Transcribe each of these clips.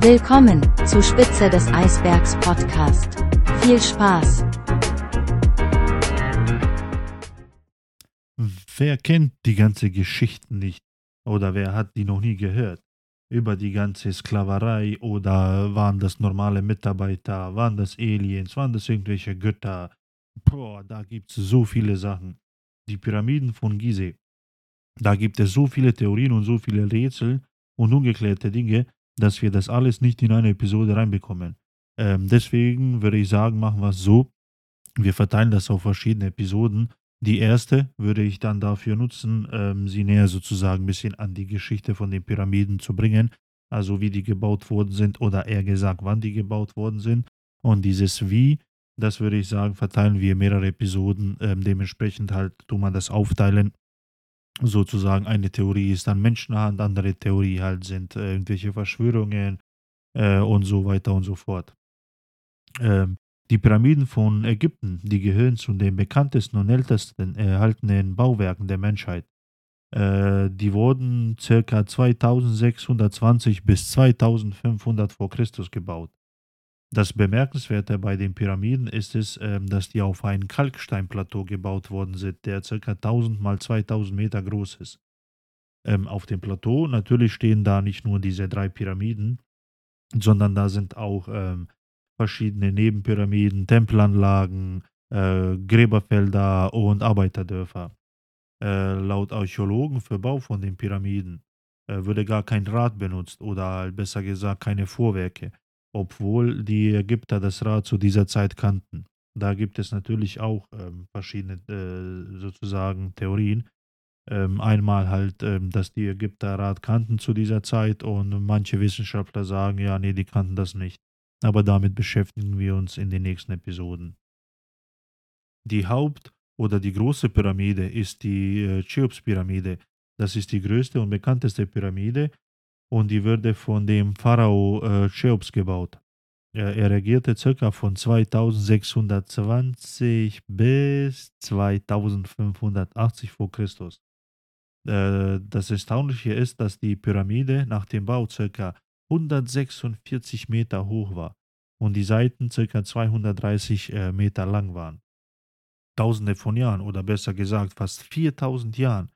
Willkommen zu Spitze des Eisbergs Podcast. Viel Spaß! Wer kennt die ganze Geschichte nicht? Oder wer hat die noch nie gehört? Über die ganze Sklaverei oder waren das normale Mitarbeiter, waren das Aliens, waren das irgendwelche Götter? Boah, da gibt es so viele Sachen. Die Pyramiden von Gizeh. Da gibt es so viele Theorien und so viele Rätsel und ungeklärte Dinge, dass wir das alles nicht in eine Episode reinbekommen. Ähm, deswegen würde ich sagen, machen wir es so. Wir verteilen das auf verschiedene Episoden. Die erste würde ich dann dafür nutzen, ähm, sie näher sozusagen ein bisschen an die Geschichte von den Pyramiden zu bringen. Also wie die gebaut worden sind oder eher gesagt, wann die gebaut worden sind. Und dieses Wie, das würde ich sagen, verteilen wir mehrere Episoden. Ähm, dementsprechend halt tun wir das aufteilen sozusagen eine Theorie ist dann Menschenhand, andere Theorie halt sind äh, irgendwelche Verschwörungen äh, und so weiter und so fort. Ähm, die Pyramiden von Ägypten, die gehören zu den bekanntesten und ältesten erhaltenen Bauwerken der Menschheit. Äh, die wurden ca. 2620 bis 2500 vor Christus gebaut. Das Bemerkenswerte bei den Pyramiden ist es, ähm, dass die auf einem Kalksteinplateau gebaut worden sind, der ca. 1000 mal 2000 Meter groß ist. Ähm, auf dem Plateau natürlich stehen da nicht nur diese drei Pyramiden, sondern da sind auch ähm, verschiedene Nebenpyramiden, Tempelanlagen, äh, Gräberfelder und Arbeiterdörfer. Äh, laut Archäologen für Bau von den Pyramiden äh, würde gar kein Rad benutzt oder besser gesagt keine Vorwerke obwohl die Ägypter das Rad zu dieser Zeit kannten. Da gibt es natürlich auch ähm, verschiedene äh, sozusagen Theorien. Ähm, einmal halt, ähm, dass die Ägypter Rad kannten zu dieser Zeit und manche Wissenschaftler sagen, ja, nee, die kannten das nicht. Aber damit beschäftigen wir uns in den nächsten Episoden. Die Haupt- oder die große Pyramide ist die äh, Cheops-Pyramide. Das ist die größte und bekannteste Pyramide und die wurde von dem Pharao äh, Cheops gebaut. Er, er regierte ca. von 2620 bis 2580 vor Christus. Äh, das Erstaunliche ist, dass die Pyramide nach dem Bau ca. 146 Meter hoch war und die Seiten ca. 230 äh, Meter lang waren. Tausende von Jahren oder besser gesagt fast 4000 Jahren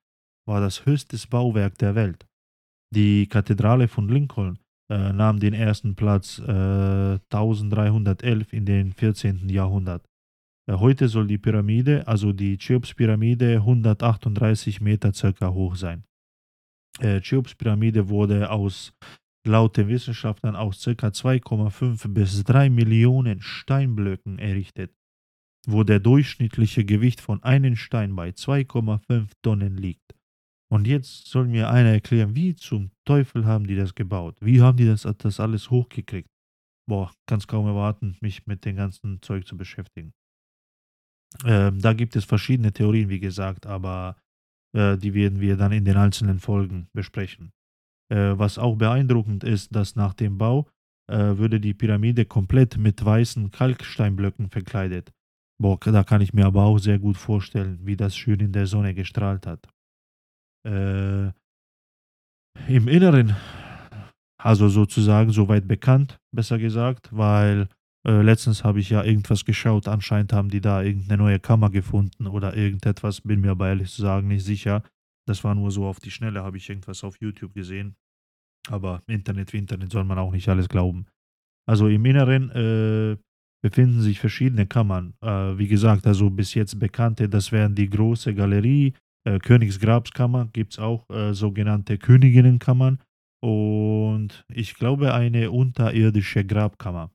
war das höchste Bauwerk der Welt. Die Kathedrale von Lincoln äh, nahm den ersten Platz äh, 1311 in den 14. Jahrhundert. Äh, heute soll die Pyramide, also die Cheops-Pyramide, 138 Meter circa hoch sein. Äh, Cheops-Pyramide wurde aus laut den Wissenschaftlern aus ca. 2,5 bis 3 Millionen Steinblöcken errichtet, wo der durchschnittliche Gewicht von einem Stein bei 2,5 Tonnen liegt. Und jetzt soll mir einer erklären, wie zum Teufel haben die das gebaut? Wie haben die das, das alles hochgekriegt? Boah, kann es kaum erwarten, mich mit dem ganzen Zeug zu beschäftigen. Ähm, da gibt es verschiedene Theorien, wie gesagt, aber äh, die werden wir dann in den einzelnen Folgen besprechen. Äh, was auch beeindruckend ist, dass nach dem Bau äh, würde die Pyramide komplett mit weißen Kalksteinblöcken verkleidet. Boah, da kann ich mir aber auch sehr gut vorstellen, wie das schön in der Sonne gestrahlt hat äh, im Inneren, also sozusagen soweit bekannt, besser gesagt, weil äh, letztens habe ich ja irgendwas geschaut, anscheinend haben die da irgendeine neue Kammer gefunden oder irgendetwas, bin mir aber ehrlich zu sagen nicht sicher. Das war nur so auf die Schnelle, habe ich irgendwas auf YouTube gesehen. Aber Internet wie Internet soll man auch nicht alles glauben. Also im Inneren äh, befinden sich verschiedene Kammern. Äh, wie gesagt, also bis jetzt bekannte, das wären die große Galerie, äh, Königsgrabskammer gibt es auch äh, sogenannte Königinnenkammern und ich glaube eine unterirdische Grabkammer.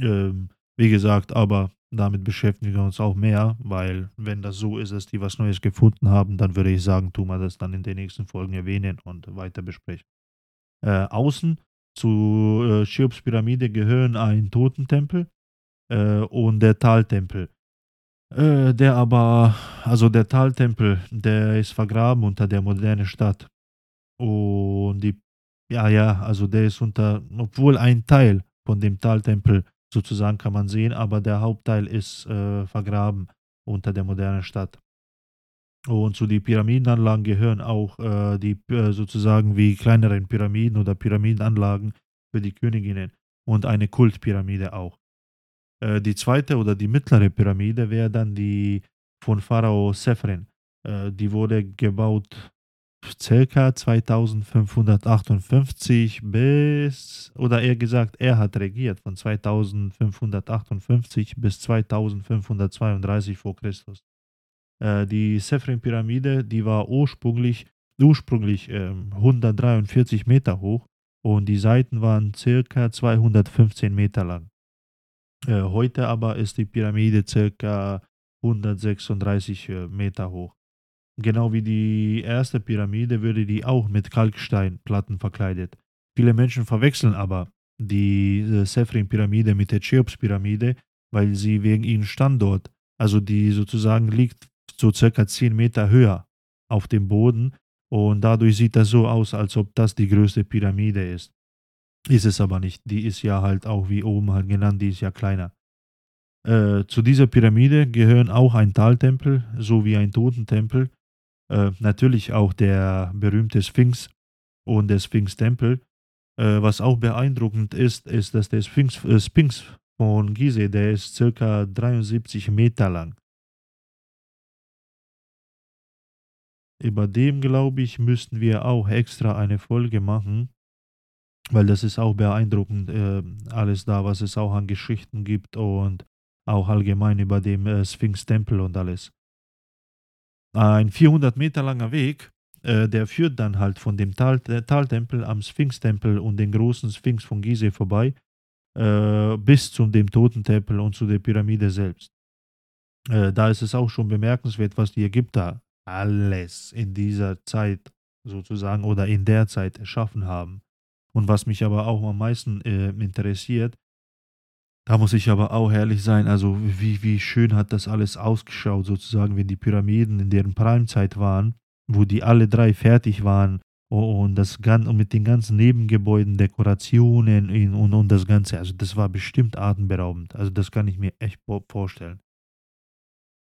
Ähm, wie gesagt, aber damit beschäftigen wir uns auch mehr, weil wenn das so ist, dass die was Neues gefunden haben, dann würde ich sagen, tun wir das dann in den nächsten Folgen erwähnen und weiter besprechen. Äh, außen zu äh, Cheops Pyramide gehören ein Totentempel äh, und der Taltempel. Äh, der aber, also der Taltempel, der ist vergraben unter der modernen Stadt. Und die, ja, ja, also der ist unter, obwohl ein Teil von dem Taltempel sozusagen kann man sehen, aber der Hauptteil ist äh, vergraben unter der modernen Stadt. Und zu den Pyramidenanlagen gehören auch äh, die äh, sozusagen wie kleineren Pyramiden oder Pyramidenanlagen für die Königinnen und eine Kultpyramide auch. Äh, die zweite oder die mittlere Pyramide wäre dann die von Pharao Sephrin. Äh, die wurde gebaut circa 2558 bis, oder eher gesagt, er hat regiert von 2558 bis 2532 vor Christus. Äh, die Sephrin-Pyramide, die war ursprünglich, ursprünglich äh, 143 Meter hoch und die Seiten waren circa 215 Meter lang. Äh, heute aber ist die Pyramide circa 136 äh, Meter hoch. Genau wie die erste Pyramide würde die auch mit Kalksteinplatten verkleidet. Viele Menschen verwechseln aber die äh, Sephrin-Pyramide mit der Cheops-Pyramide, weil sie wegen ihrem Standort, also die sozusagen liegt so circa 10 Meter höher auf dem Boden und dadurch sieht das so aus, als ob das die größte Pyramide ist. Ist es aber nicht. Die ist ja halt auch wie oben halt genannt, die ist ja kleiner. Äh, zu dieser Pyramide gehören auch ein Taltempel sowie ein Totentempel. Äh, natürlich auch der berühmte Sphinx und der Sphinx-Tempel. Äh, was auch beeindruckend ist, ist, dass der Sphinx, äh, Sphinx von Gizeh, der ist circa 73 Meter lang. Über dem, glaube ich, müssten wir auch extra eine Folge machen weil das ist auch beeindruckend, äh, alles da, was es auch an Geschichten gibt und auch allgemein über den äh, Sphinx-Tempel und alles. Ein 400 Meter langer Weg, äh, der führt dann halt von dem Tal, äh, Taltempel am Sphinx-Tempel und den großen Sphinx von Gizeh vorbei äh, bis zu dem Totentempel und zu der Pyramide selbst. Äh, da ist es auch schon bemerkenswert, was die Ägypter alles in dieser Zeit sozusagen oder in der Zeit erschaffen haben. Und was mich aber auch am meisten äh, interessiert, da muss ich aber auch ehrlich sein, also wie, wie schön hat das alles ausgeschaut, sozusagen, wenn die Pyramiden in deren Primezeit waren, wo die alle drei fertig waren und das und mit den ganzen Nebengebäuden, Dekorationen und, und das Ganze. Also das war bestimmt atemberaubend. Also das kann ich mir echt vorstellen.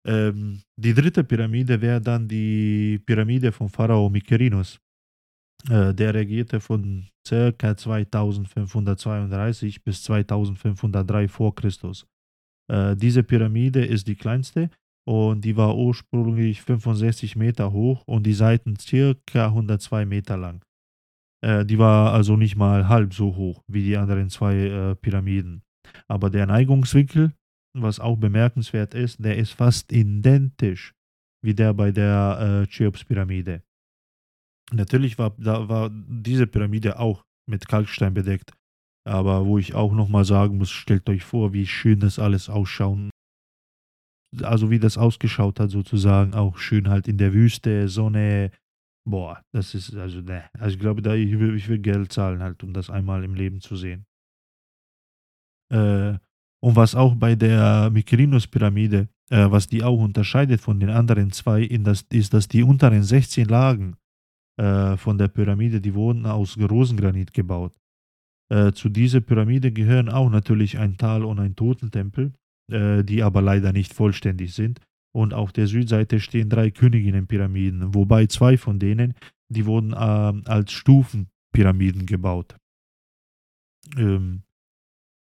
Ähm, die dritte Pyramide wäre dann die Pyramide von Pharao Mykerinos. Äh, der regierte von ca. 2532 bis 2503 vor Christus. Äh, diese Pyramide ist die kleinste und die war ursprünglich 65 Meter hoch und die Seiten ca. 102 Meter lang. Äh, die war also nicht mal halb so hoch wie die anderen zwei Pyramiden. Aber der Neigungswinkel, was auch bemerkenswert ist, der ist fast identisch wie der bei der äh, Cheops-Pyramide. Natürlich war, da war diese Pyramide auch mit Kalkstein bedeckt. Aber wo ich auch nochmal sagen muss, stellt euch vor, wie schön das alles ausschauen. Also wie das ausgeschaut hat sozusagen, auch schön halt in der Wüste, Sonne. Boah, das ist, also ne. Also ich glaube, da, ich will, ich will Geld zahlen halt, um das einmal im Leben zu sehen. Äh, und was auch bei der Mykerinos-Pyramide, äh, was die auch unterscheidet von den anderen zwei, das, ist, dass die unteren 16 Lagen äh, von der Pyramide, die wurden aus Rosengranit gebaut. Äh, zu dieser Pyramide gehören auch natürlich ein Tal und ein Totentempel, äh, die aber leider nicht vollständig sind. Und auf der Südseite stehen drei Königinnenpyramiden, wobei zwei von denen, die wurden ähm, als Stufenpyramiden gebaut. Ähm,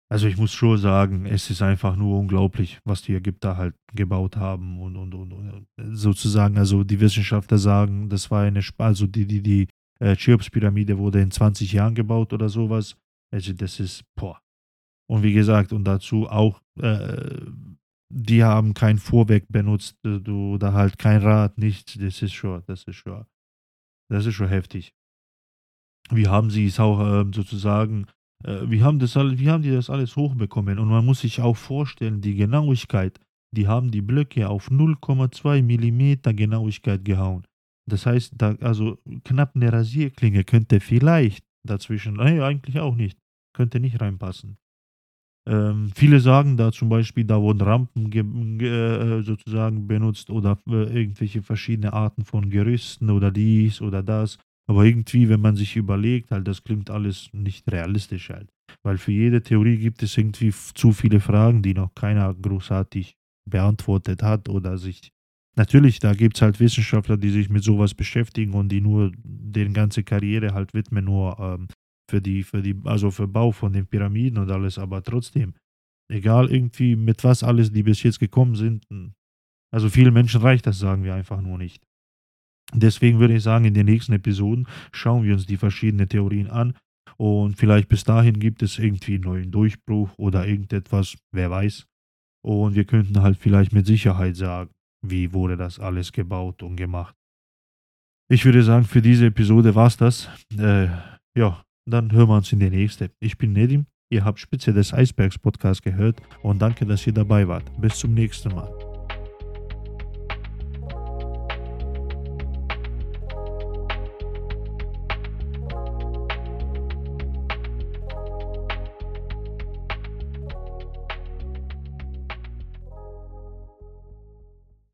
also ich muss schon sagen, es ist einfach nur unglaublich, was die Ägypter halt gebaut haben und, und, und, und sozusagen, also die Wissenschaftler sagen, das war eine, also die, die, die äh, Cheops-Pyramide wurde in 20 Jahren gebaut oder sowas. Also das ist, boah. Und wie gesagt, und dazu auch, äh, die haben kein Vorwerk benutzt, äh, du, oder halt kein Rad, nichts, das ist schon, das ist schon, das ist schon heftig. Wie haben sie es auch äh, sozusagen äh, wie, haben das, wie haben die das alles hochbekommen? Und man muss sich auch vorstellen, die Genauigkeit, die haben die Blöcke auf 0,2 Millimeter Genauigkeit gehauen. Das heißt, da, also knapp eine Rasierklinge könnte vielleicht dazwischen, nee, eigentlich auch nicht, könnte nicht reinpassen. Ähm, viele sagen da zum Beispiel, da wurden Rampen äh, sozusagen benutzt oder äh, irgendwelche verschiedene Arten von Gerüsten oder dies oder das. Aber irgendwie, wenn man sich überlegt, halt, das klingt alles nicht realistisch halt. Weil für jede Theorie gibt es irgendwie zu viele Fragen, die noch keiner großartig beantwortet hat oder sich. Natürlich, da gibt es halt Wissenschaftler, die sich mit sowas beschäftigen und die nur den ganze Karriere halt widmen, nur ähm, für die, für die, also für Bau von den Pyramiden und alles, aber trotzdem, egal irgendwie mit was alles, die bis jetzt gekommen sind, also vielen Menschen reicht das, sagen wir einfach nur nicht. Deswegen würde ich sagen, in den nächsten Episoden schauen wir uns die verschiedenen Theorien an und vielleicht bis dahin gibt es irgendwie einen neuen Durchbruch oder irgendetwas, wer weiß. Und wir könnten halt vielleicht mit Sicherheit sagen, wie wurde das alles gebaut und gemacht. Ich würde sagen, für diese Episode war es das. Äh, ja, dann hören wir uns in der nächsten. Ich bin Nedim, ihr habt Spitze des Eisbergs Podcast gehört und danke, dass ihr dabei wart. Bis zum nächsten Mal.